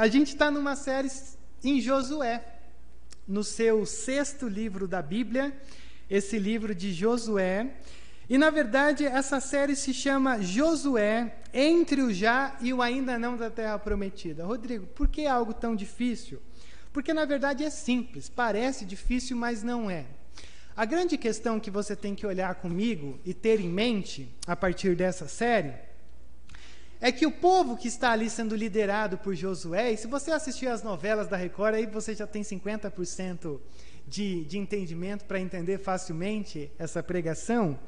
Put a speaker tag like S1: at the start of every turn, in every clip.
S1: A gente está numa série em Josué, no seu sexto livro da Bíblia, esse livro de Josué. E na verdade, essa série se chama Josué entre o já e o ainda não da terra prometida. Rodrigo, por que algo tão difícil? Porque na verdade é simples, parece difícil, mas não é. A grande questão que você tem que olhar comigo e ter em mente a partir dessa série é que o povo que está ali sendo liderado por Josué, e se você assistir as novelas da Record, aí você já tem 50% de, de entendimento para entender facilmente essa pregação.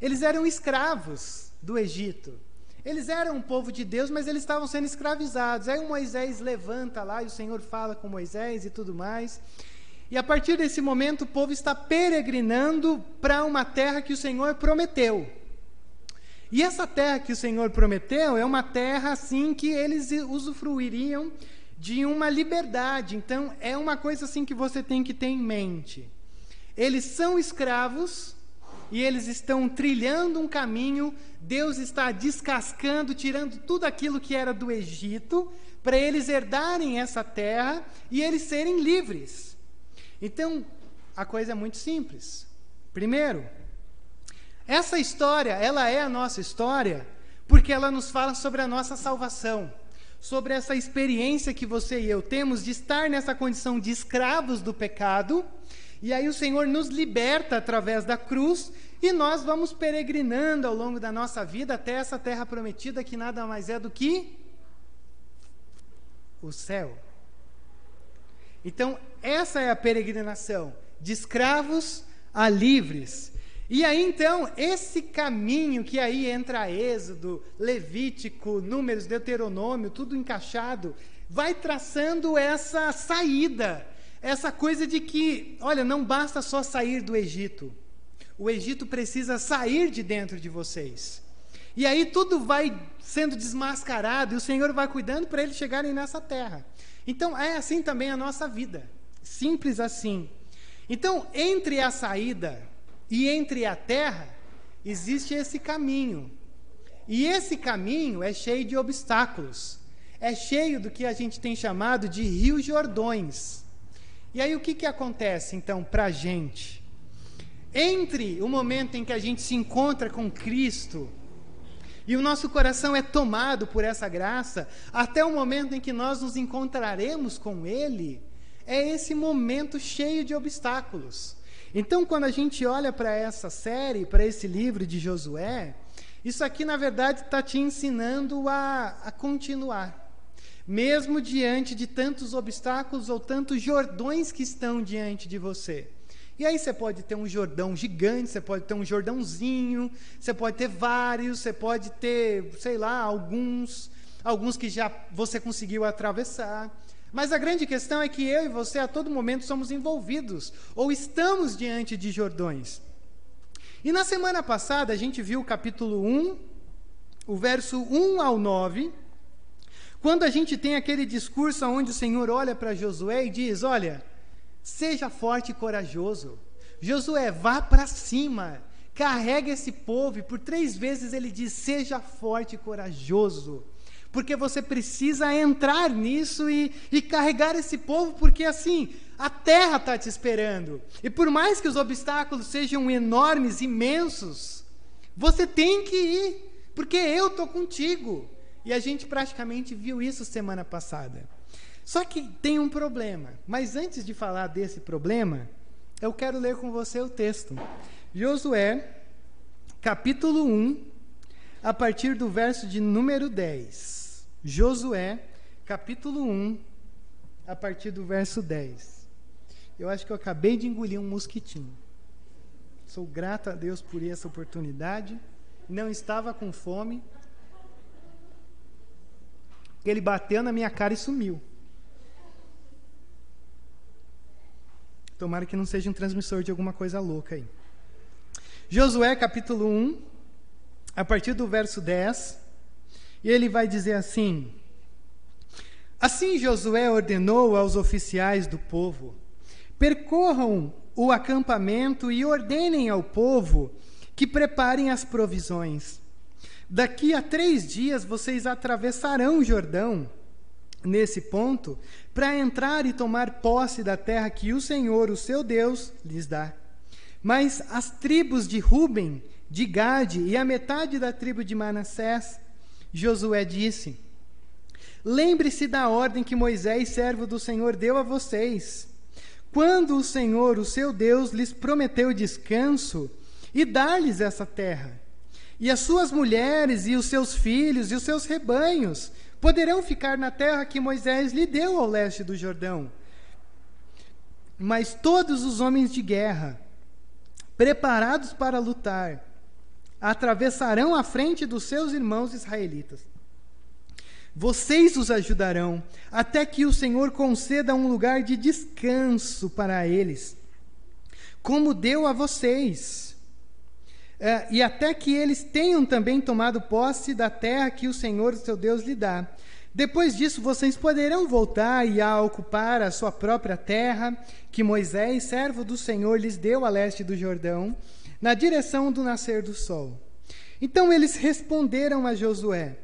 S1: Eles eram escravos do Egito. Eles eram um povo de Deus, mas eles estavam sendo escravizados. Aí o Moisés levanta lá e o Senhor fala com Moisés e tudo mais. E a partir desse momento o povo está peregrinando para uma terra que o Senhor prometeu. E essa terra que o Senhor prometeu é uma terra assim que eles usufruiriam de uma liberdade. Então é uma coisa assim que você tem que ter em mente. Eles são escravos e eles estão trilhando um caminho. Deus está descascando, tirando tudo aquilo que era do Egito, para eles herdarem essa terra e eles serem livres. Então, a coisa é muito simples. Primeiro, essa história, ela é a nossa história porque ela nos fala sobre a nossa salvação, sobre essa experiência que você e eu temos de estar nessa condição de escravos do pecado, e aí o Senhor nos liberta através da cruz e nós vamos peregrinando ao longo da nossa vida até essa terra prometida que nada mais é do que o céu. Então, essa é a peregrinação de escravos a livres. E aí então, esse caminho que aí entra Êxodo, Levítico, Números, Deuteronômio, tudo encaixado, vai traçando essa saída, essa coisa de que, olha, não basta só sair do Egito. O Egito precisa sair de dentro de vocês. E aí tudo vai sendo desmascarado e o Senhor vai cuidando para eles chegarem nessa terra. Então é assim também a nossa vida. Simples assim. Então, entre a saída e entre a terra, existe esse caminho. E esse caminho é cheio de obstáculos. É cheio do que a gente tem chamado de rios Jordões. E aí o que, que acontece então para a gente? Entre o momento em que a gente se encontra com Cristo e o nosso coração é tomado por essa graça, até o momento em que nós nos encontraremos com Ele, é esse momento cheio de obstáculos. Então, quando a gente olha para essa série, para esse livro de Josué, isso aqui, na verdade, está te ensinando a, a continuar. Mesmo diante de tantos obstáculos ou tantos jordões que estão diante de você. E aí você pode ter um Jordão gigante, você pode ter um Jordãozinho, você pode ter vários, você pode ter, sei lá, alguns, alguns que já você conseguiu atravessar. Mas a grande questão é que eu e você a todo momento somos envolvidos ou estamos diante de Jordões. E na semana passada a gente viu o capítulo 1, o verso 1 ao 9, quando a gente tem aquele discurso onde o Senhor olha para Josué e diz: Olha, seja forte e corajoso. Josué, vá para cima, carrega esse povo, e por três vezes ele diz: Seja forte e corajoso porque você precisa entrar nisso e, e carregar esse povo, porque assim, a terra está te esperando. E por mais que os obstáculos sejam enormes, imensos, você tem que ir, porque eu estou contigo. E a gente praticamente viu isso semana passada. Só que tem um problema. Mas antes de falar desse problema, eu quero ler com você o texto. Josué, capítulo 1, a partir do verso de número 10. Josué, capítulo 1, a partir do verso 10. Eu acho que eu acabei de engolir um mosquitinho. Sou grato a Deus por essa oportunidade. Não estava com fome. Ele bateu na minha cara e sumiu. Tomara que não seja um transmissor de alguma coisa louca aí. Josué capítulo 1, a partir do verso 10. E ele vai dizer assim: Assim Josué ordenou aos oficiais do povo: percorram o acampamento e ordenem ao povo que preparem as provisões. Daqui a três dias vocês atravessarão o Jordão, nesse ponto para entrar e tomar posse da terra que o Senhor, o seu Deus, lhes dá. Mas as tribos de Ruben, de Gade e a metade da tribo de Manassés, Josué disse: Lembre-se da ordem que Moisés, servo do Senhor, deu a vocês. Quando o Senhor, o seu Deus, lhes prometeu descanso e dar-lhes essa terra. E as suas mulheres e os seus filhos e os seus rebanhos poderão ficar na terra que Moisés lhe deu ao leste do Jordão. Mas todos os homens de guerra, preparados para lutar, atravessarão a frente dos seus irmãos israelitas. Vocês os ajudarão, até que o Senhor conceda um lugar de descanso para eles, como deu a vocês é, e até que eles tenham também tomado posse da terra que o Senhor, seu Deus, lhe dá. Depois disso, vocês poderão voltar e a ocupar a sua própria terra, que Moisés, servo do Senhor, lhes deu a leste do Jordão, na direção do nascer do sol. Então eles responderam a Josué: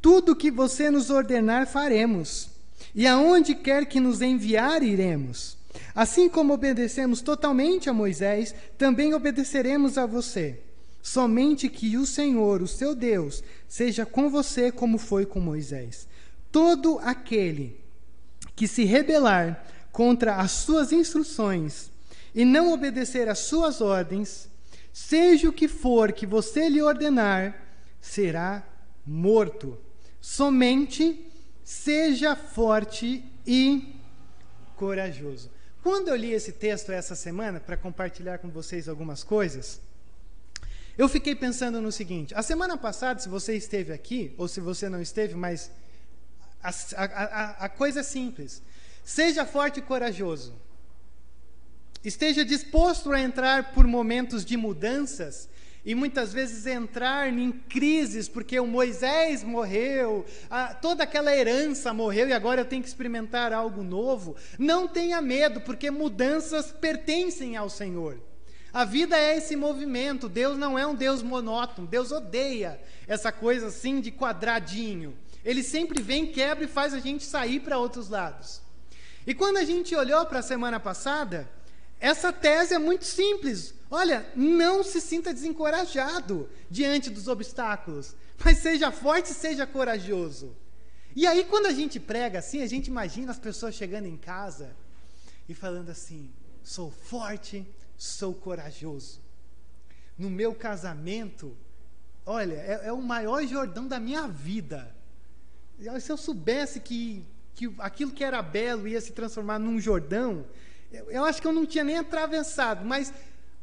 S1: Tudo o que você nos ordenar faremos, e aonde quer que nos enviar iremos. Assim como obedecemos totalmente a Moisés, também obedeceremos a você. Somente que o Senhor, o seu Deus, seja com você como foi com Moisés. Todo aquele que se rebelar contra as suas instruções e não obedecer às suas ordens, seja o que for que você lhe ordenar, será morto. Somente seja forte e corajoso. Quando eu li esse texto essa semana, para compartilhar com vocês algumas coisas, eu fiquei pensando no seguinte: a semana passada, se você esteve aqui, ou se você não esteve, mas a, a, a coisa é simples. Seja forte e corajoso. Esteja disposto a entrar por momentos de mudanças e muitas vezes entrar em crises, porque o Moisés morreu, a, toda aquela herança morreu e agora eu tenho que experimentar algo novo. Não tenha medo, porque mudanças pertencem ao Senhor. A vida é esse movimento. Deus não é um Deus monótono. Deus odeia essa coisa assim de quadradinho. Ele sempre vem, quebra e faz a gente sair para outros lados. E quando a gente olhou para a semana passada, essa tese é muito simples. Olha, não se sinta desencorajado diante dos obstáculos, mas seja forte seja corajoso. E aí, quando a gente prega assim, a gente imagina as pessoas chegando em casa e falando assim: sou forte, sou corajoso. No meu casamento, olha, é, é o maior Jordão da minha vida. Se eu soubesse que, que aquilo que era belo ia se transformar num Jordão, eu, acho que eu não tinha nem atravessado, mas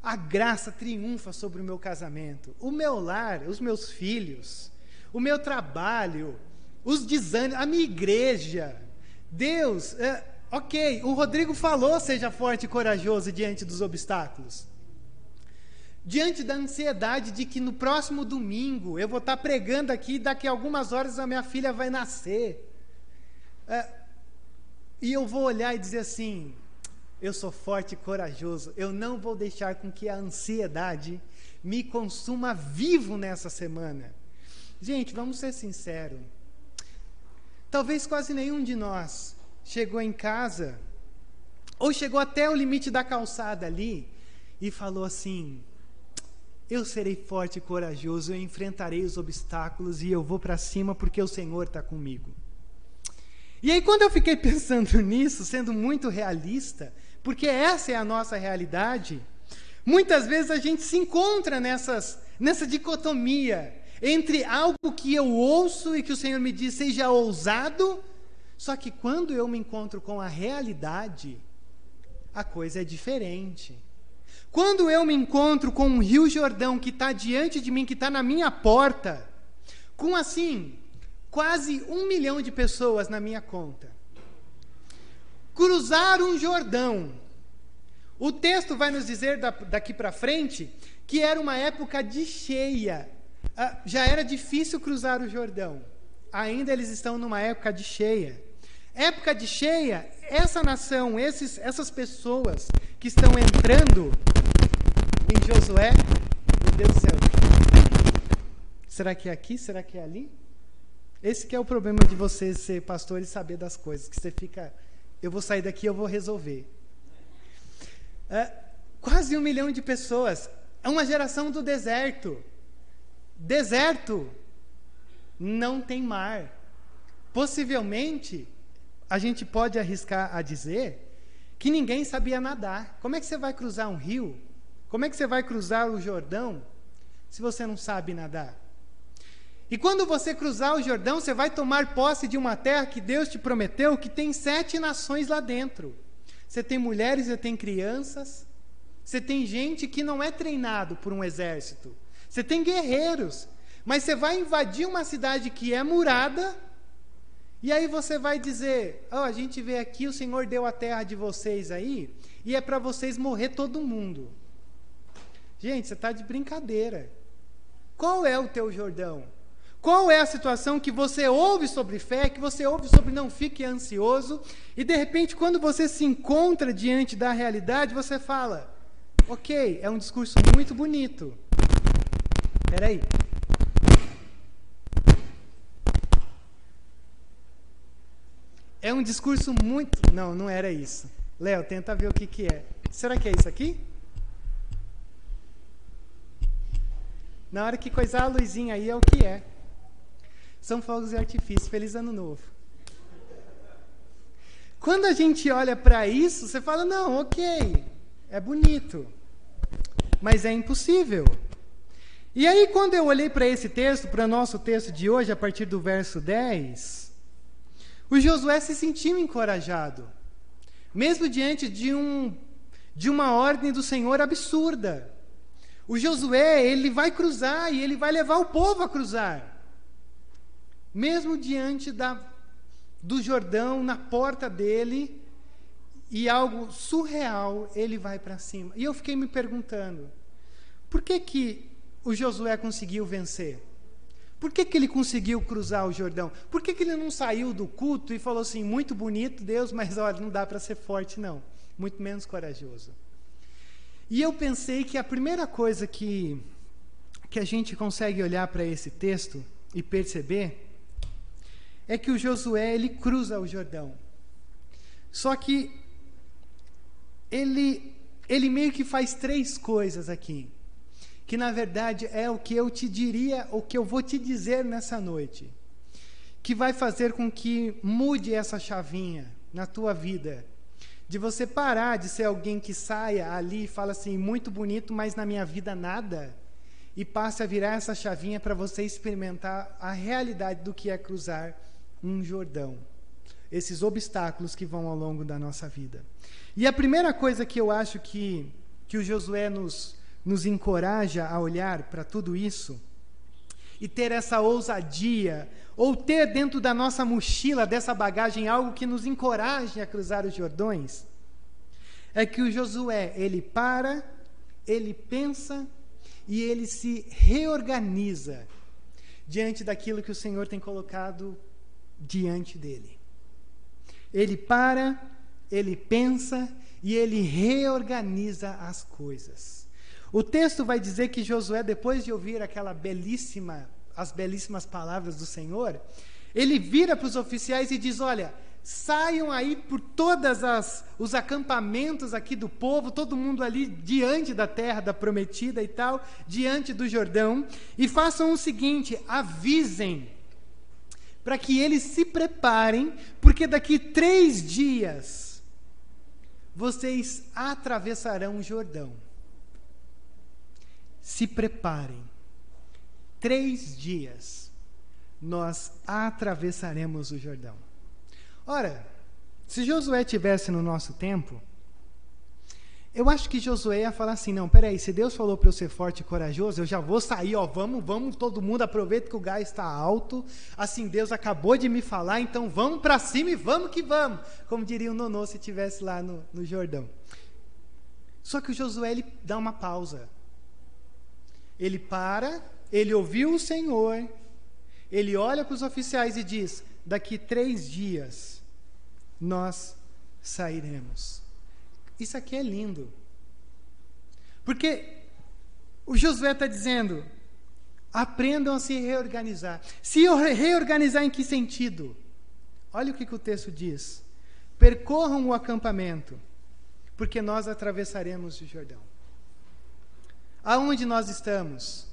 S1: a graça triunfa sobre o meu casamento, o meu lar, os meus filhos, o meu trabalho, os desânimos, a minha igreja. Deus, é, Ok, o Rodrigo falou: seja forte e corajoso diante dos obstáculos. Diante da ansiedade de que no próximo domingo eu vou estar pregando aqui, daqui a algumas horas a minha filha vai nascer. É, e eu vou olhar e dizer assim: eu sou forte e corajoso, eu não vou deixar com que a ansiedade me consuma vivo nessa semana. Gente, vamos ser sinceros. Talvez quase nenhum de nós chegou em casa, ou chegou até o limite da calçada ali, e falou assim: Eu serei forte e corajoso, eu enfrentarei os obstáculos e eu vou para cima porque o Senhor está comigo. E aí, quando eu fiquei pensando nisso, sendo muito realista, porque essa é a nossa realidade, muitas vezes a gente se encontra nessas, nessa dicotomia entre algo que eu ouço e que o Senhor me diz seja ousado só que quando eu me encontro com a realidade, a coisa é diferente. Quando eu me encontro com um Rio Jordão que está diante de mim, que está na minha porta, com assim, quase um milhão de pessoas na minha conta. Cruzar um Jordão. O texto vai nos dizer daqui para frente que era uma época de cheia. Ah, já era difícil cruzar o Jordão. Ainda eles estão numa época de cheia. Época de cheia, essa nação, esses, essas pessoas que estão entrando em Josué, meu Deus do céu. Será que é aqui? Será que é ali? Esse que é o problema de você ser pastor e saber das coisas, que você fica, eu vou sair daqui, eu vou resolver. É, quase um milhão de pessoas. É uma geração do deserto. Deserto não tem mar. Possivelmente, a gente pode arriscar a dizer que ninguém sabia nadar. Como é que você vai cruzar um rio? Como é que você vai cruzar o Jordão se você não sabe nadar? E quando você cruzar o Jordão, você vai tomar posse de uma terra que Deus te prometeu, que tem sete nações lá dentro. Você tem mulheres, você tem crianças, você tem gente que não é treinado por um exército. Você tem guerreiros, mas você vai invadir uma cidade que é murada, e aí você vai dizer: oh, a gente vê aqui, o Senhor deu a terra de vocês aí, e é para vocês morrer todo mundo. Gente, você está de brincadeira. Qual é o teu Jordão? Qual é a situação que você ouve sobre fé, que você ouve sobre não fique ansioso, e de repente, quando você se encontra diante da realidade, você fala: Ok, é um discurso muito bonito. Peraí. É um discurso muito. Não, não era isso. Léo, tenta ver o que, que é. Será que é isso aqui? Na hora que coisar a luzinha aí é o que é. São fogos de artifício. Feliz ano novo. Quando a gente olha para isso, você fala: não, ok, é bonito, mas é impossível. E aí, quando eu olhei para esse texto, para o nosso texto de hoje, a partir do verso 10, o Josué se sentiu encorajado, mesmo diante de, um, de uma ordem do Senhor absurda. O Josué, ele vai cruzar e ele vai levar o povo a cruzar. Mesmo diante da, do Jordão, na porta dele, e algo surreal, ele vai para cima. E eu fiquei me perguntando, por que que o Josué conseguiu vencer? Por que, que ele conseguiu cruzar o Jordão? Por que, que ele não saiu do culto e falou assim, muito bonito, Deus, mas olha, não dá para ser forte, não. Muito menos corajoso. E eu pensei que a primeira coisa que, que a gente consegue olhar para esse texto e perceber é que o Josué ele cruza o Jordão. Só que ele ele meio que faz três coisas aqui, que na verdade é o que eu te diria, o que eu vou te dizer nessa noite, que vai fazer com que mude essa chavinha na tua vida, de você parar de ser alguém que saia ali e fala assim, muito bonito, mas na minha vida nada, e passe a virar essa chavinha para você experimentar a realidade do que é cruzar um Jordão. Esses obstáculos que vão ao longo da nossa vida. E a primeira coisa que eu acho que, que o Josué nos, nos encoraja a olhar para tudo isso e ter essa ousadia, ou ter dentro da nossa mochila, dessa bagagem, algo que nos encoraje a cruzar os Jordões, é que o Josué, ele para, ele pensa e ele se reorganiza diante daquilo que o Senhor tem colocado diante dele. Ele para, ele pensa e ele reorganiza as coisas. O texto vai dizer que Josué, depois de ouvir aquela belíssima, as belíssimas palavras do Senhor, ele vira para os oficiais e diz: Olha, saiam aí por todos os acampamentos aqui do povo, todo mundo ali diante da terra da prometida e tal, diante do Jordão, e façam o seguinte: avisem para que eles se preparem, porque daqui três dias vocês atravessarão o Jordão. Se preparem. Três dias nós atravessaremos o Jordão. Ora, se Josué tivesse no nosso tempo, eu acho que Josué ia falar assim: não, peraí, se Deus falou para eu ser forte e corajoso, eu já vou sair, ó, vamos, vamos, todo mundo aproveita que o gás está alto. Assim, Deus acabou de me falar, então vamos para cima e vamos que vamos. Como diria o Nonô se estivesse lá no, no Jordão. Só que o Josué ele dá uma pausa. Ele para, ele ouviu o Senhor, ele olha para os oficiais e diz: daqui três dias nós sairemos. Isso aqui é lindo. Porque o Josué está dizendo: Aprendam a se reorganizar. Se reorganizar em que sentido? Olha o que, que o texto diz. Percorram o acampamento, porque nós atravessaremos o Jordão. Aonde nós estamos?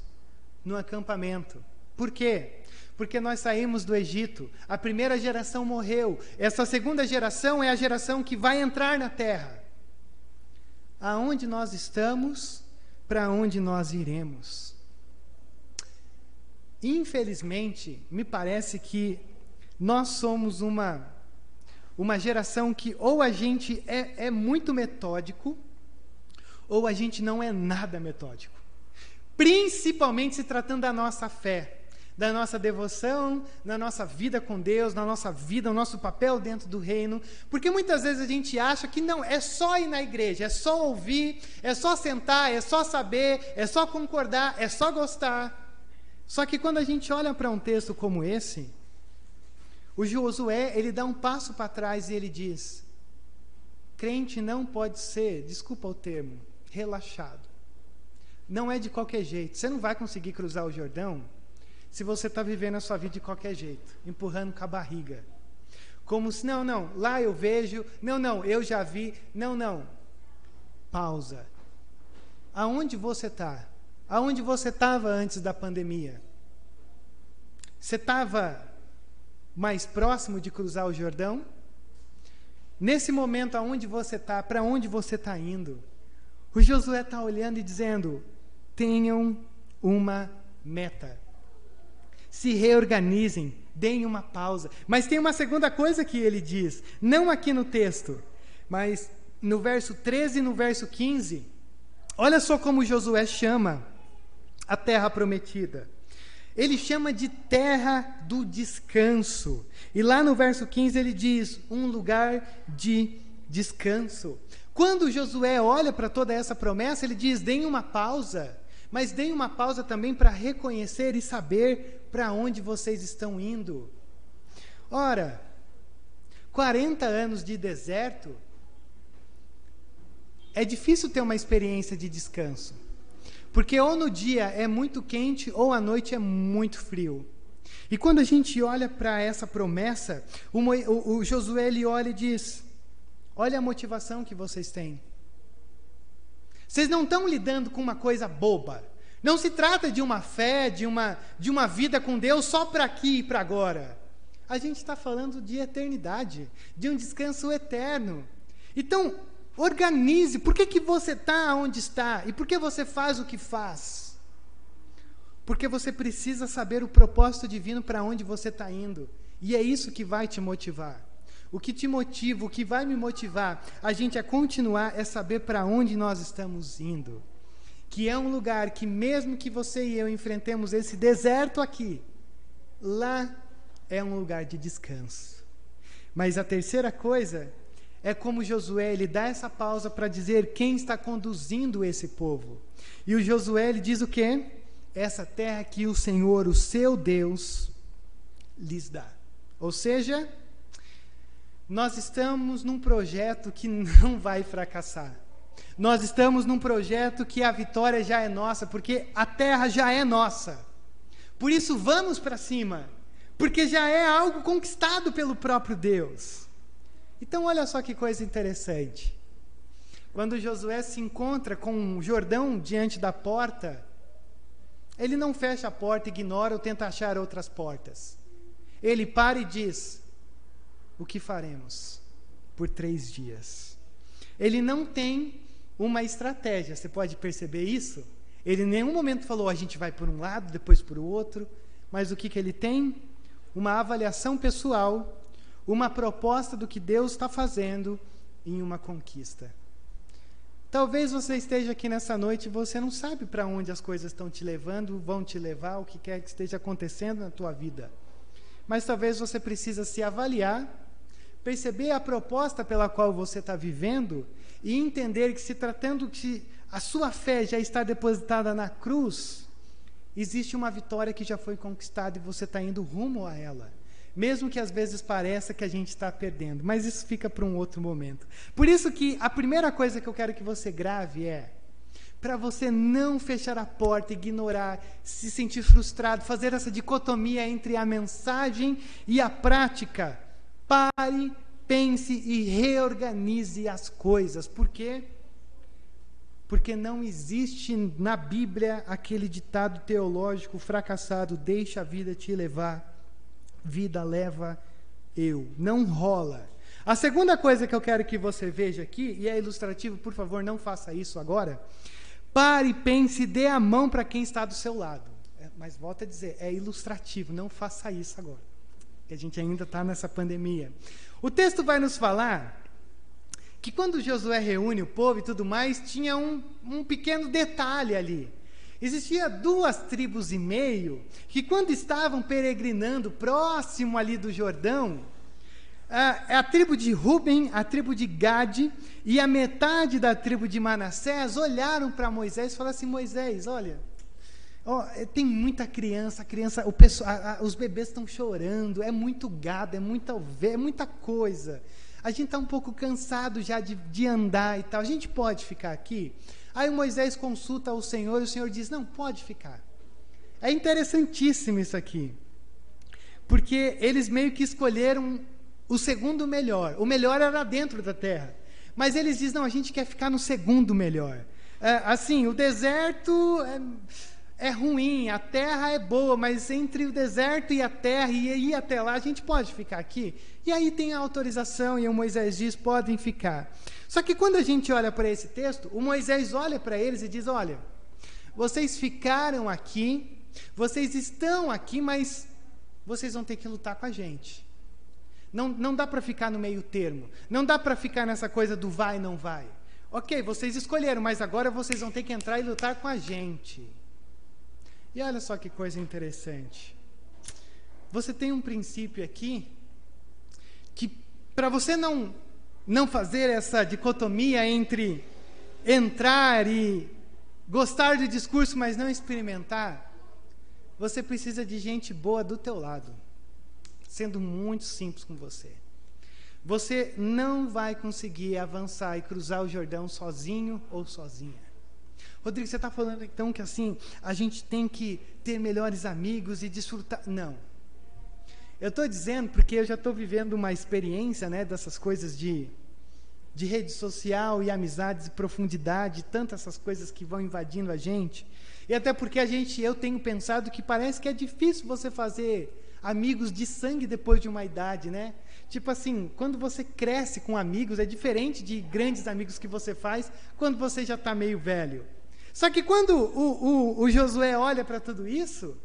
S1: No acampamento. Por quê? Porque nós saímos do Egito, a primeira geração morreu, essa segunda geração é a geração que vai entrar na terra. Aonde nós estamos, para onde nós iremos. Infelizmente, me parece que nós somos uma, uma geração que ou a gente é, é muito metódico, ou a gente não é nada metódico. Principalmente se tratando da nossa fé, da nossa devoção, na nossa vida com Deus, na nossa vida, o nosso papel dentro do reino. Porque muitas vezes a gente acha que não, é só ir na igreja, é só ouvir, é só sentar, é só saber, é só concordar, é só gostar. Só que quando a gente olha para um texto como esse, o Josué, ele dá um passo para trás e ele diz: crente não pode ser, desculpa o termo, relaxado. Não é de qualquer jeito. Você não vai conseguir cruzar o Jordão se você está vivendo a sua vida de qualquer jeito, empurrando com a barriga. Como se, não, não, lá eu vejo, não, não, eu já vi, não, não. Pausa. Aonde você está? Aonde você estava antes da pandemia? Você estava mais próximo de cruzar o Jordão? Nesse momento, aonde você está, para onde você está indo? O Josué está olhando e dizendo: tenham uma meta. Se reorganizem, deem uma pausa. Mas tem uma segunda coisa que ele diz, não aqui no texto, mas no verso 13 e no verso 15. Olha só como Josué chama a terra prometida ele chama de terra do descanso. E lá no verso 15 ele diz: um lugar de descanso. Quando Josué olha para toda essa promessa, ele diz: deem uma pausa, mas deem uma pausa também para reconhecer e saber para onde vocês estão indo. Ora, 40 anos de deserto, é difícil ter uma experiência de descanso. Porque ou no dia é muito quente ou à noite é muito frio. E quando a gente olha para essa promessa, o, o, o, Josué ele olha e diz: Olha a motivação que vocês têm. Vocês não estão lidando com uma coisa boba. Não se trata de uma fé, de uma, de uma vida com Deus só para aqui e para agora. A gente está falando de eternidade, de um descanso eterno. Então, Organize. Por que, que você está onde está? E por que você faz o que faz? Porque você precisa saber o propósito divino para onde você está indo. E é isso que vai te motivar. O que te motiva, o que vai me motivar a gente a continuar é saber para onde nós estamos indo. Que é um lugar que, mesmo que você e eu enfrentemos esse deserto aqui, lá é um lugar de descanso. Mas a terceira coisa é como Josué, ele dá essa pausa para dizer quem está conduzindo esse povo. E o Josué ele diz o quê? Essa terra que o Senhor, o seu Deus, lhes dá. Ou seja, nós estamos num projeto que não vai fracassar. Nós estamos num projeto que a vitória já é nossa, porque a terra já é nossa. Por isso, vamos para cima, porque já é algo conquistado pelo próprio Deus. Então, olha só que coisa interessante. Quando Josué se encontra com Jordão diante da porta, ele não fecha a porta, ignora ou tenta achar outras portas. Ele para e diz: O que faremos por três dias? Ele não tem uma estratégia, você pode perceber isso? Ele em nenhum momento falou: A gente vai por um lado, depois por outro. Mas o que, que ele tem? Uma avaliação pessoal uma proposta do que Deus está fazendo em uma conquista. Talvez você esteja aqui nessa noite e você não sabe para onde as coisas estão te levando, vão te levar, o que quer que esteja acontecendo na tua vida. Mas talvez você precisa se avaliar, perceber a proposta pela qual você está vivendo e entender que se tratando que a sua fé já está depositada na cruz, existe uma vitória que já foi conquistada e você está indo rumo a ela mesmo que às vezes pareça que a gente está perdendo, mas isso fica para um outro momento. Por isso que a primeira coisa que eu quero que você grave é: para você não fechar a porta, ignorar, se sentir frustrado, fazer essa dicotomia entre a mensagem e a prática. Pare, pense e reorganize as coisas. Por quê? Porque não existe na Bíblia aquele ditado teológico fracassado: deixa a vida te levar, vida leva eu. Não rola. A segunda coisa que eu quero que você veja aqui, e é ilustrativo, por favor, não faça isso agora Pare, pense, dê a mão para quem está do seu lado. É, mas volta a dizer, é ilustrativo, não faça isso agora. Que a gente ainda está nessa pandemia. O texto vai nos falar que quando Josué reúne o povo e tudo mais, tinha um, um pequeno detalhe ali. Existia duas tribos e meio que, quando estavam peregrinando próximo ali do Jordão, a, a tribo de Ruben, a tribo de Gade e a metade da tribo de Manassés olharam para Moisés e falaram assim: Moisés, olha, é, tem muita criança, criança, o pessoal, a, a, os bebês estão chorando, é muito gado, é muita ovelha, é muita coisa. A gente está um pouco cansado já de, de andar e tal. A gente pode ficar aqui? Aí Moisés consulta o Senhor e o Senhor diz: Não, pode ficar. É interessantíssimo isso aqui. Porque eles meio que escolheram o segundo melhor. O melhor era dentro da terra. Mas eles dizem: não, a gente quer ficar no segundo melhor. É, assim, o deserto é, é, ruim, a terra é boa, mas entre o deserto e a terra e ir até lá, a gente pode ficar aqui. E aí tem a autorização, e o Moisés diz: podem ficar. Só que quando a gente olha para esse texto, o Moisés olha para eles e diz: olha, vocês ficaram aqui, vocês estão aqui, mas vocês vão ter que lutar com a gente. Não, não dá para ficar no meio termo. Não dá para ficar nessa coisa do vai e não vai. Ok, vocês escolheram, mas agora vocês vão ter que entrar e lutar com a gente. E olha só que coisa interessante. Você tem um princípio aqui que, para você não, não fazer essa dicotomia entre entrar e gostar do discurso, mas não experimentar, você precisa de gente boa do teu lado sendo muito simples com você. Você não vai conseguir avançar e cruzar o Jordão sozinho ou sozinha. Rodrigo, você está falando então que assim a gente tem que ter melhores amigos e desfrutar? Não. Eu estou dizendo porque eu já estou vivendo uma experiência, né, dessas coisas de de rede social e amizades e profundidade, tantas essas coisas que vão invadindo a gente. E até porque a gente, eu tenho pensado que parece que é difícil você fazer amigos de sangue depois de uma idade, né? Tipo assim, quando você cresce com amigos, é diferente de grandes amigos que você faz quando você já está meio velho. Só que quando o, o, o Josué olha para tudo isso,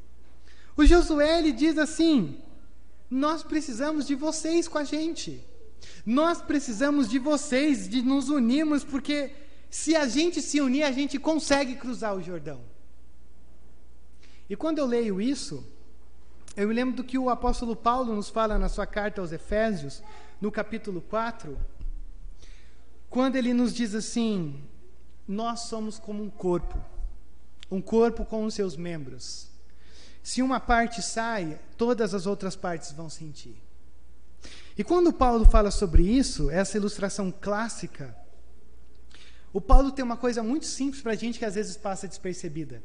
S1: o Josué ele diz assim: Nós precisamos de vocês com a gente. Nós precisamos de vocês, de nos unirmos, porque se a gente se unir, a gente consegue cruzar o Jordão. E quando eu leio isso, eu me lembro do que o apóstolo Paulo nos fala na sua carta aos Efésios, no capítulo 4, quando ele nos diz assim: Nós somos como um corpo, um corpo com os seus membros. Se uma parte sai, todas as outras partes vão sentir. E quando Paulo fala sobre isso, essa ilustração clássica, o Paulo tem uma coisa muito simples para a gente que às vezes passa despercebida.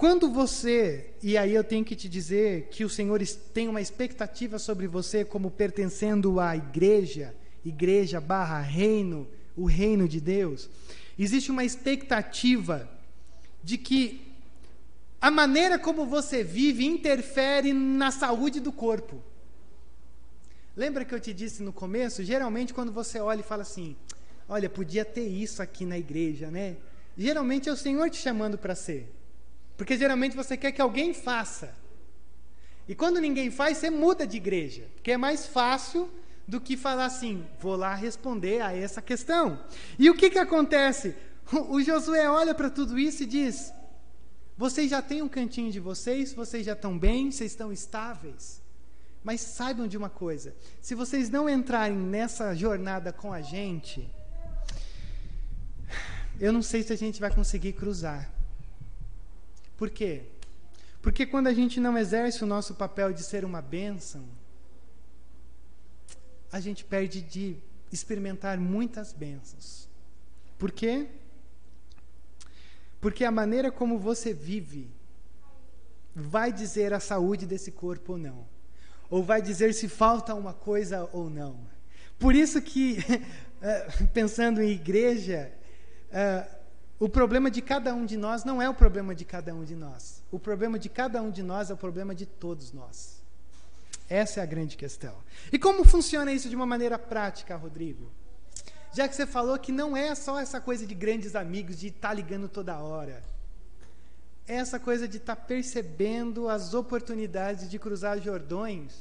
S1: Quando você, e aí eu tenho que te dizer que o Senhor tem uma expectativa sobre você como pertencendo à igreja, igreja barra reino, o reino de Deus, existe uma expectativa de que a maneira como você vive interfere na saúde do corpo. Lembra que eu te disse no começo? Geralmente, quando você olha e fala assim: Olha, podia ter isso aqui na igreja, né? Geralmente é o Senhor te chamando para ser. Porque geralmente você quer que alguém faça. E quando ninguém faz, você muda de igreja. Porque é mais fácil do que falar assim: vou lá responder a essa questão. E o que, que acontece? O Josué olha para tudo isso e diz: vocês já têm um cantinho de vocês, vocês já estão bem, vocês estão estáveis. Mas saibam de uma coisa: se vocês não entrarem nessa jornada com a gente, eu não sei se a gente vai conseguir cruzar. Por quê? Porque quando a gente não exerce o nosso papel de ser uma bênção, a gente perde de experimentar muitas bênçãos. Por quê? Porque a maneira como você vive vai dizer a saúde desse corpo ou não. Ou vai dizer se falta uma coisa ou não. Por isso que, eh, pensando em igreja, eh, o problema de cada um de nós não é o problema de cada um de nós. O problema de cada um de nós é o problema de todos nós. Essa é a grande questão. E como funciona isso de uma maneira prática, Rodrigo? Já que você falou que não é só essa coisa de grandes amigos, de estar tá ligando toda hora. É essa coisa de estar tá percebendo as oportunidades de cruzar Jordões.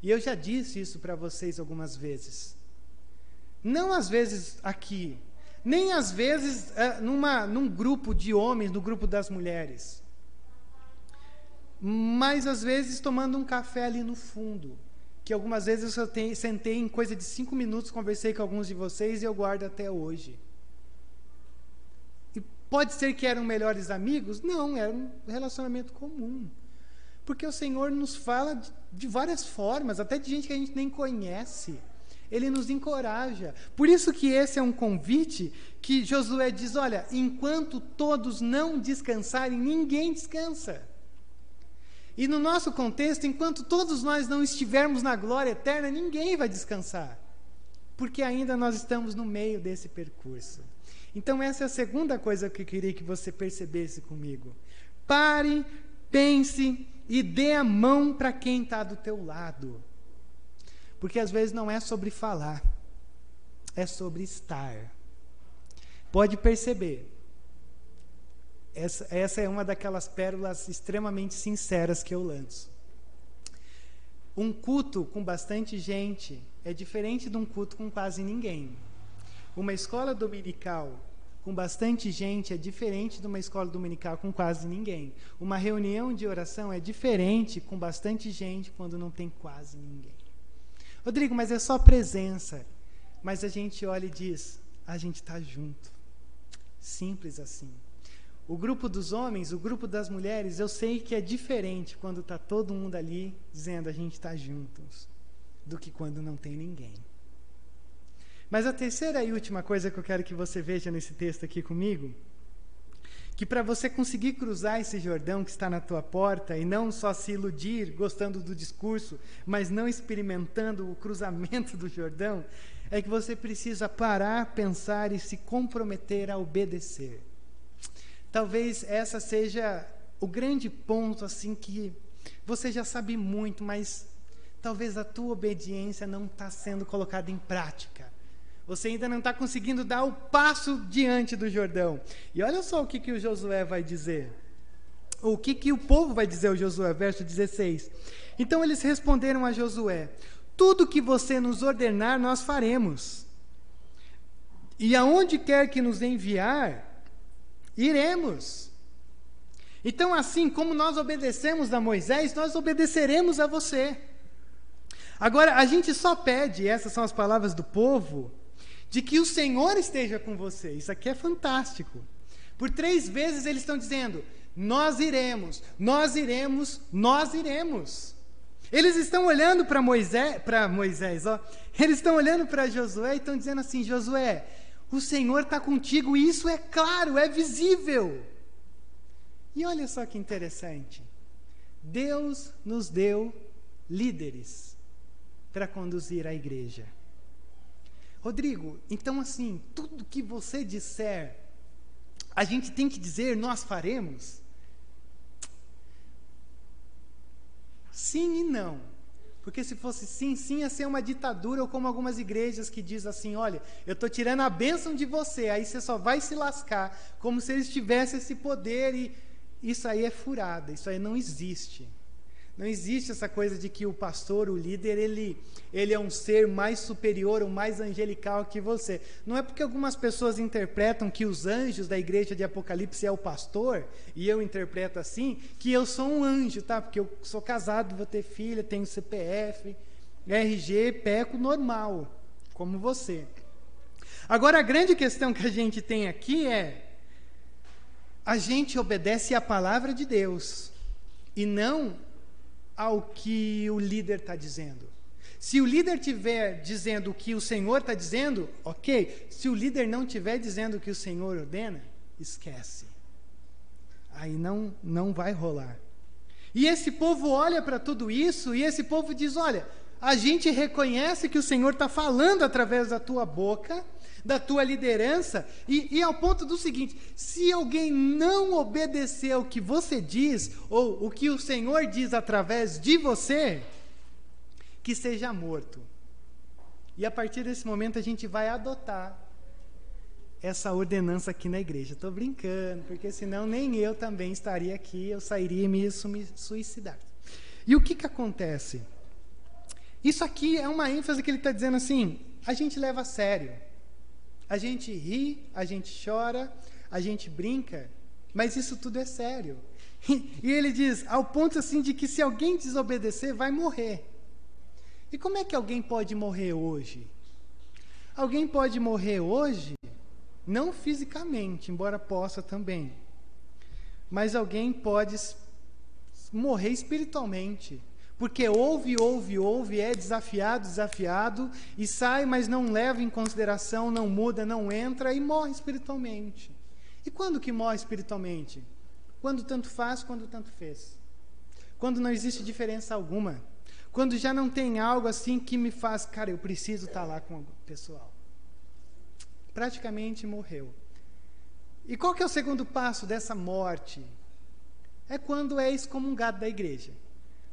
S1: E eu já disse isso para vocês algumas vezes. Não às vezes aqui, nem às vezes é, numa, num grupo de homens, no grupo das mulheres. Mas às vezes tomando um café ali no fundo que algumas vezes eu sentei em coisa de cinco minutos, conversei com alguns de vocês e eu guardo até hoje. E pode ser que eram melhores amigos? Não, era um relacionamento comum. Porque o Senhor nos fala de, de várias formas, até de gente que a gente nem conhece. Ele nos encoraja. Por isso que esse é um convite que Josué diz: olha, enquanto todos não descansarem, ninguém descansa. E no nosso contexto, enquanto todos nós não estivermos na glória eterna, ninguém vai descansar, porque ainda nós estamos no meio desse percurso. Então, essa é a segunda coisa que eu queria que você percebesse comigo. Pare, pense e dê a mão para quem está do teu lado. Porque às vezes não é sobre falar, é sobre estar. Pode perceber, essa, essa é uma daquelas pérolas extremamente sinceras que eu lanço. Um culto com bastante gente é diferente de um culto com quase ninguém. Uma escola dominical com bastante gente é diferente de uma escola dominical com quase ninguém. Uma reunião de oração é diferente com bastante gente quando não tem quase ninguém. Rodrigo, mas é só presença. Mas a gente olha e diz: a gente está junto. Simples assim. O grupo dos homens, o grupo das mulheres, eu sei que é diferente quando está todo mundo ali dizendo a gente está juntos, do que quando não tem ninguém. Mas a terceira e última coisa que eu quero que você veja nesse texto aqui comigo, que para você conseguir cruzar esse Jordão que está na tua porta e não só se iludir gostando do discurso, mas não experimentando o cruzamento do Jordão, é que você precisa parar, pensar e se comprometer a obedecer. Talvez essa seja o grande ponto assim que você já sabe muito, mas talvez a tua obediência não está sendo colocada em prática. Você ainda não está conseguindo dar o passo diante do Jordão. E olha só o que, que o Josué vai dizer. O que, que o povo vai dizer ao Josué, verso 16. Então eles responderam a Josué: Tudo que você nos ordenar, nós faremos. E aonde quer que nos enviar, iremos. Então, assim como nós obedecemos a Moisés, nós obedeceremos a você. Agora, a gente só pede, essas são as palavras do povo, de que o Senhor esteja com você. Isso aqui é fantástico. Por três vezes eles estão dizendo: Nós iremos, nós iremos, nós iremos. Eles estão olhando para Moisés, para Moisés, ó. Eles estão olhando para Josué e estão dizendo assim: Josué, o Senhor está contigo, e isso é claro, é visível. E olha só que interessante. Deus nos deu líderes para conduzir a igreja. Rodrigo, então assim, tudo que você disser, a gente tem que dizer, nós faremos? Sim e não. Porque se fosse sim, sim ia ser uma ditadura, ou como algumas igrejas que diz assim: olha, eu estou tirando a bênção de você, aí você só vai se lascar, como se eles tivessem esse poder, e isso aí é furada, isso aí não existe. Não existe essa coisa de que o pastor, o líder, ele, ele é um ser mais superior ou mais angelical que você. Não é porque algumas pessoas interpretam que os anjos da igreja de Apocalipse é o pastor, e eu interpreto assim, que eu sou um anjo, tá? Porque eu sou casado, vou ter filha, tenho CPF, RG, peco normal, como você. Agora, a grande questão que a gente tem aqui é: a gente obedece à palavra de Deus e não ao que o líder está dizendo. Se o líder estiver dizendo o que o Senhor está dizendo, ok. Se o líder não estiver dizendo o que o Senhor ordena, esquece. aí não, não vai rolar. E esse povo olha para tudo isso e esse povo diz: olha, a gente reconhece que o Senhor está falando através da tua boca, da tua liderança, e, e ao ponto do seguinte: se alguém não obedecer o que você diz, ou o que o Senhor diz através de você, que seja morto. E a partir desse momento a gente vai adotar essa ordenança aqui na igreja. Estou brincando, porque senão nem eu também estaria aqui, eu sairia e me suicidar. E o que, que acontece? Isso aqui é uma ênfase que ele está dizendo assim: a gente leva a sério. A gente ri, a gente chora, a gente brinca, mas isso tudo é sério. E ele diz, ao ponto assim de que se alguém desobedecer, vai morrer. E como é que alguém pode morrer hoje? Alguém pode morrer hoje não fisicamente, embora possa também. Mas alguém pode morrer espiritualmente. Porque ouve, ouve, ouve, é desafiado, desafiado, e sai, mas não leva em consideração, não muda, não entra e morre espiritualmente. E quando que morre espiritualmente? Quando tanto faz, quando tanto fez. Quando não existe diferença alguma. Quando já não tem algo assim que me faz, cara, eu preciso estar lá com o pessoal praticamente morreu. E qual que é o segundo passo dessa morte? É quando é excomungado da igreja.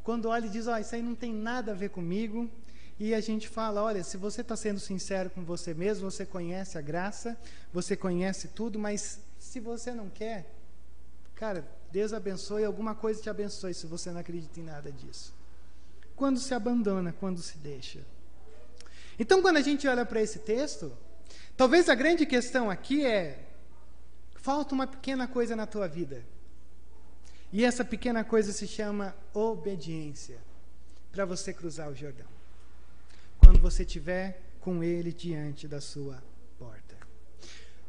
S1: Quando olha e diz, oh, isso aí não tem nada a ver comigo, e a gente fala, olha, se você está sendo sincero com você mesmo, você conhece a graça, você conhece tudo, mas se você não quer, cara, Deus abençoe, alguma coisa te abençoe se você não acredita em nada disso. Quando se abandona, quando se deixa. Então, quando a gente olha para esse texto, Talvez a grande questão aqui é: falta uma pequena coisa na tua vida. E essa pequena coisa se chama obediência para você cruzar o Jordão. Quando você estiver com ele diante da sua porta.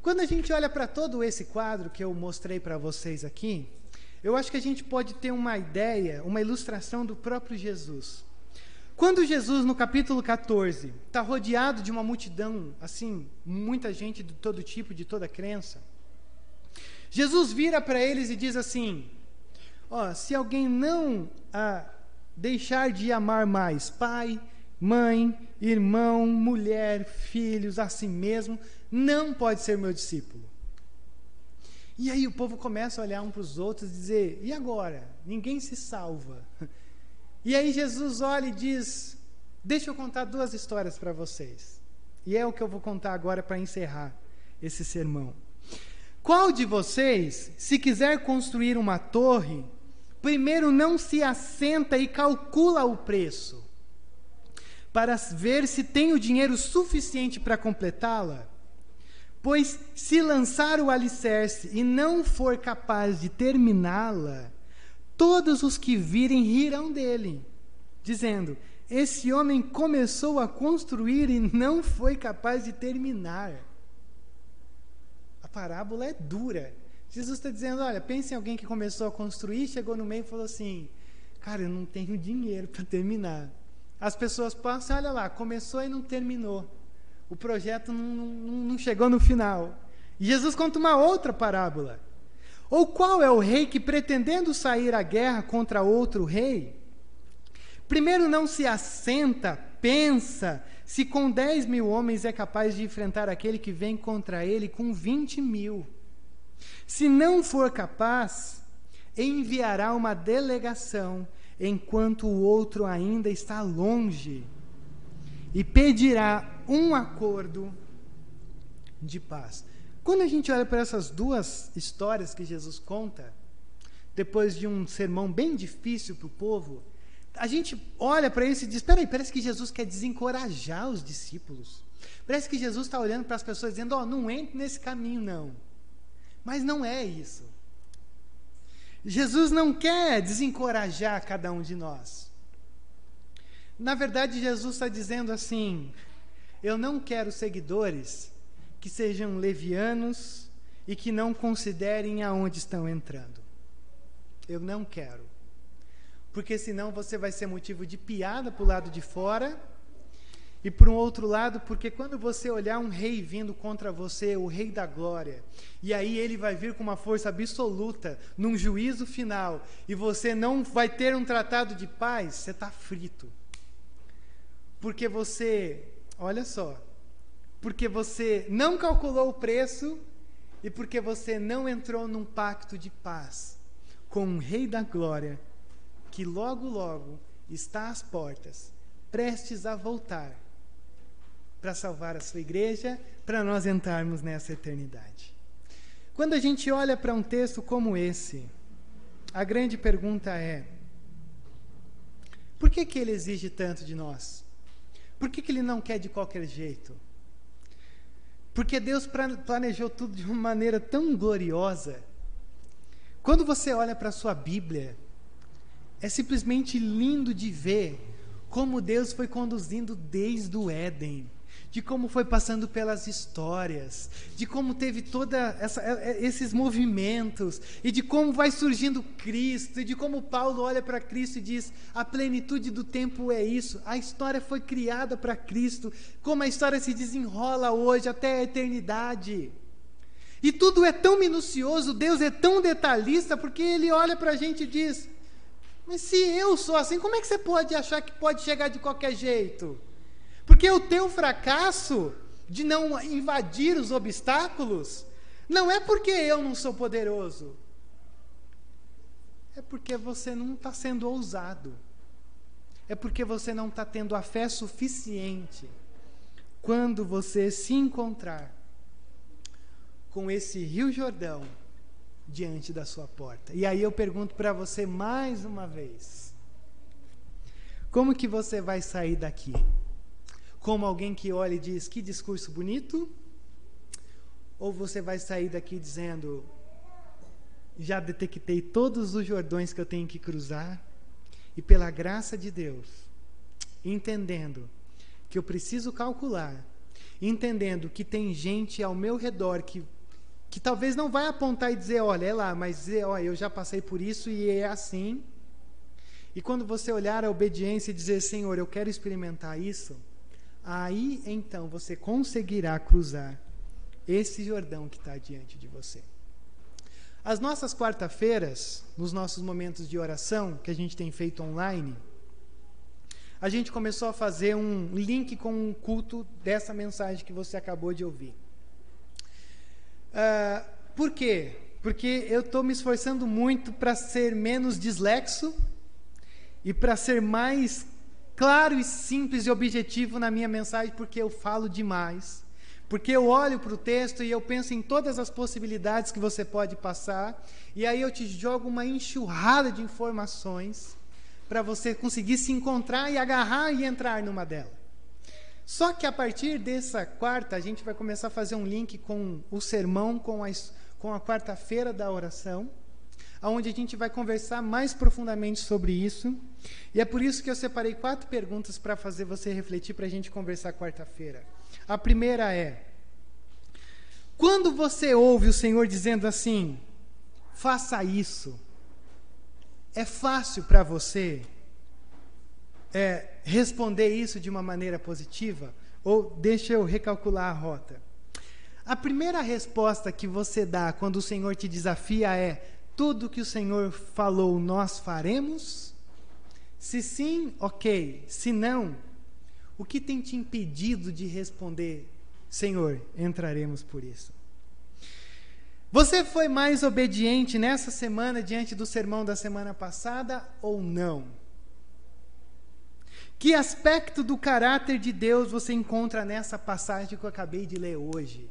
S1: Quando a gente olha para todo esse quadro que eu mostrei para vocês aqui, eu acho que a gente pode ter uma ideia, uma ilustração do próprio Jesus. Quando Jesus, no capítulo 14, está rodeado de uma multidão, assim, muita gente de todo tipo, de toda crença, Jesus vira para eles e diz assim: ó, se alguém não ah, deixar de amar mais pai, mãe, irmão, mulher, filhos, a si mesmo, não pode ser meu discípulo. E aí o povo começa a olhar um para os outros e dizer: e agora? Ninguém se salva. E aí Jesus olha e diz: Deixa eu contar duas histórias para vocês. E é o que eu vou contar agora para encerrar esse sermão. Qual de vocês, se quiser construir uma torre, primeiro não se assenta e calcula o preço, para ver se tem o dinheiro suficiente para completá-la? Pois se lançar o alicerce e não for capaz de terminá-la, todos os que virem rirão dele, dizendo: Esse homem começou a construir e não foi capaz de terminar. A parábola é dura. Jesus está dizendo: Olha, pense em alguém que começou a construir, chegou no meio e falou assim: Cara, eu não tenho dinheiro para terminar. As pessoas passam, olha lá, começou e não terminou. O projeto não, não, não chegou no final. E Jesus conta uma outra parábola. Ou qual é o rei que, pretendendo sair à guerra contra outro rei, primeiro não se assenta, pensa se com 10 mil homens é capaz de enfrentar aquele que vem contra ele com 20 mil. Se não for capaz, enviará uma delegação enquanto o outro ainda está longe e pedirá um acordo de paz. Quando a gente olha para essas duas histórias que Jesus conta, depois de um sermão bem difícil para o povo, a gente olha para isso e diz: peraí, parece que Jesus quer desencorajar os discípulos. Parece que Jesus está olhando para as pessoas dizendo: ó, oh, não entre nesse caminho, não. Mas não é isso. Jesus não quer desencorajar cada um de nós. Na verdade, Jesus está dizendo assim: eu não quero seguidores que sejam levianos e que não considerem aonde estão entrando. Eu não quero. Porque senão você vai ser motivo de piada para o lado de fora E por um outro lado, porque quando você olhar um rei vindo contra você, o rei da glória, e aí ele vai vir com uma força absoluta, num juízo final, e você não vai ter um tratado de paz, você está frito. Porque você, olha só, porque você não calculou o preço e porque você não entrou num pacto de paz com um rei da glória que logo, logo está às portas, prestes a voltar para salvar a sua igreja, para nós entrarmos nessa eternidade. Quando a gente olha para um texto como esse, a grande pergunta é: por que, que ele exige tanto de nós? Por que, que ele não quer de qualquer jeito? Porque Deus planejou tudo de uma maneira tão gloriosa. Quando você olha para a sua Bíblia, é simplesmente lindo de ver como Deus foi conduzindo desde o Éden de como foi passando pelas histórias, de como teve toda esses movimentos e de como vai surgindo Cristo e de como Paulo olha para Cristo e diz: a plenitude do tempo é isso. A história foi criada para Cristo, como a história se desenrola hoje até a eternidade. E tudo é tão minucioso, Deus é tão detalhista, porque Ele olha para a gente e diz: Mas se eu sou assim, como é que você pode achar que pode chegar de qualquer jeito? Porque o teu fracasso de não invadir os obstáculos não é porque eu não sou poderoso. É porque você não está sendo ousado. É porque você não está tendo a fé suficiente quando você se encontrar com esse Rio Jordão diante da sua porta. E aí eu pergunto para você mais uma vez: como que você vai sair daqui? Como alguém que olha e diz: Que discurso bonito? Ou você vai sair daqui dizendo: Já detectei todos os jordões que eu tenho que cruzar, e pela graça de Deus, entendendo que eu preciso calcular, entendendo que tem gente ao meu redor que, que talvez não vai apontar e dizer: Olha, é lá, mas olha, eu já passei por isso e é assim. E quando você olhar a obediência e dizer: Senhor, eu quero experimentar isso aí então você conseguirá cruzar esse Jordão que está diante de você. As nossas quarta-feiras, nos nossos momentos de oração, que a gente tem feito online, a gente começou a fazer um link com o culto dessa mensagem que você acabou de ouvir. Uh, por quê? Porque eu estou me esforçando muito para ser menos dislexo e para ser mais claro e simples e objetivo na minha mensagem, porque eu falo demais. Porque eu olho para o texto e eu penso em todas as possibilidades que você pode passar, e aí eu te jogo uma enxurrada de informações para você conseguir se encontrar e agarrar e entrar numa delas. Só que a partir dessa quarta, a gente vai começar a fazer um link com o sermão, com a, com a quarta-feira da oração onde a gente vai conversar mais profundamente sobre isso. E é por isso que eu separei quatro perguntas para fazer você refletir para a gente conversar quarta-feira. A primeira é: quando você ouve o Senhor dizendo assim, faça isso, é fácil para você é, responder isso de uma maneira positiva? Ou deixa eu recalcular a rota. A primeira resposta que você dá quando o Senhor te desafia é: tudo que o Senhor falou nós faremos? Se sim, ok. Se não, o que tem te impedido de responder, Senhor, entraremos por isso? Você foi mais obediente nessa semana diante do sermão da semana passada ou não? Que aspecto do caráter de Deus você encontra nessa passagem que eu acabei de ler hoje?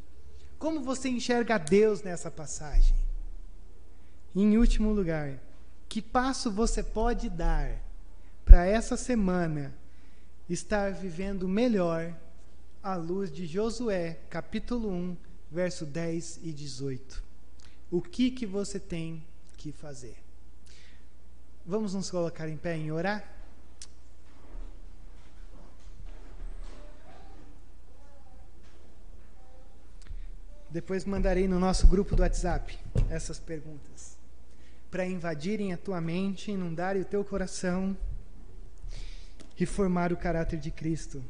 S1: Como você enxerga Deus nessa passagem? Em último lugar, que passo você pode dar para essa semana estar vivendo melhor à luz de Josué, capítulo 1, verso 10 e 18? O que que você tem que fazer? Vamos nos colocar em pé em orar? Depois mandarei no nosso grupo do WhatsApp essas perguntas para invadirem a tua mente, inundarem o teu coração e formar o caráter de Cristo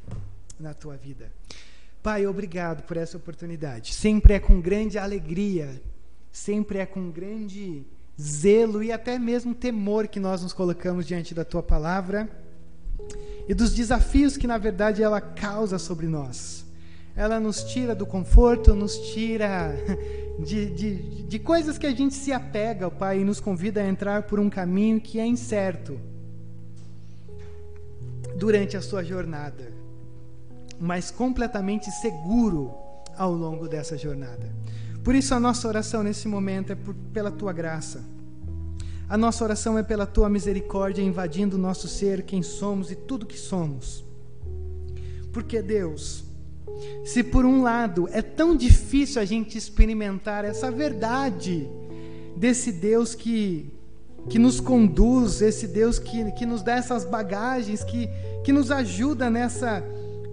S1: na tua vida. Pai, obrigado por essa oportunidade. Sempre é com grande alegria, sempre é com grande zelo e até mesmo temor que nós nos colocamos diante da tua palavra e dos desafios que, na verdade, ela causa sobre nós. Ela nos tira do conforto, nos tira de, de, de coisas que a gente se apega, Pai, e nos convida a entrar por um caminho que é incerto durante a sua jornada, mas completamente seguro ao longo dessa jornada. Por isso, a nossa oração nesse momento é por, pela tua graça. A nossa oração é pela tua misericórdia invadindo o nosso ser, quem somos e tudo que somos. Porque, Deus, se por um lado é tão difícil a gente experimentar essa verdade desse Deus que, que nos conduz, esse Deus que, que nos dá essas bagagens, que, que nos ajuda nessa,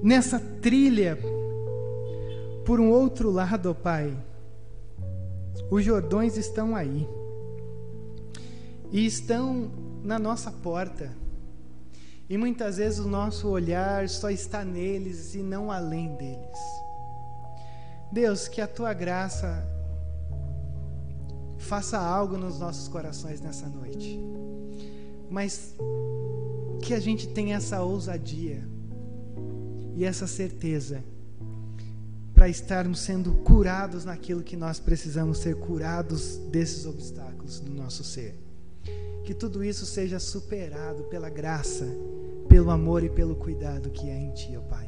S1: nessa trilha, por um outro lado, ó Pai, os Jordões estão aí e estão na nossa porta. E muitas vezes o nosso olhar só está neles e não além deles. Deus, que a tua graça faça algo nos nossos corações nessa noite. Mas que a gente tenha essa ousadia e essa certeza para estarmos sendo curados naquilo que nós precisamos ser curados desses obstáculos do nosso ser que tudo isso seja superado pela graça, pelo amor e pelo cuidado que é em Ti, ó Pai.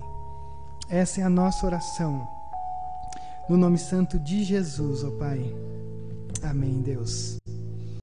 S1: Essa é a nossa oração. No nome santo de Jesus, ó Pai. Amém, Deus.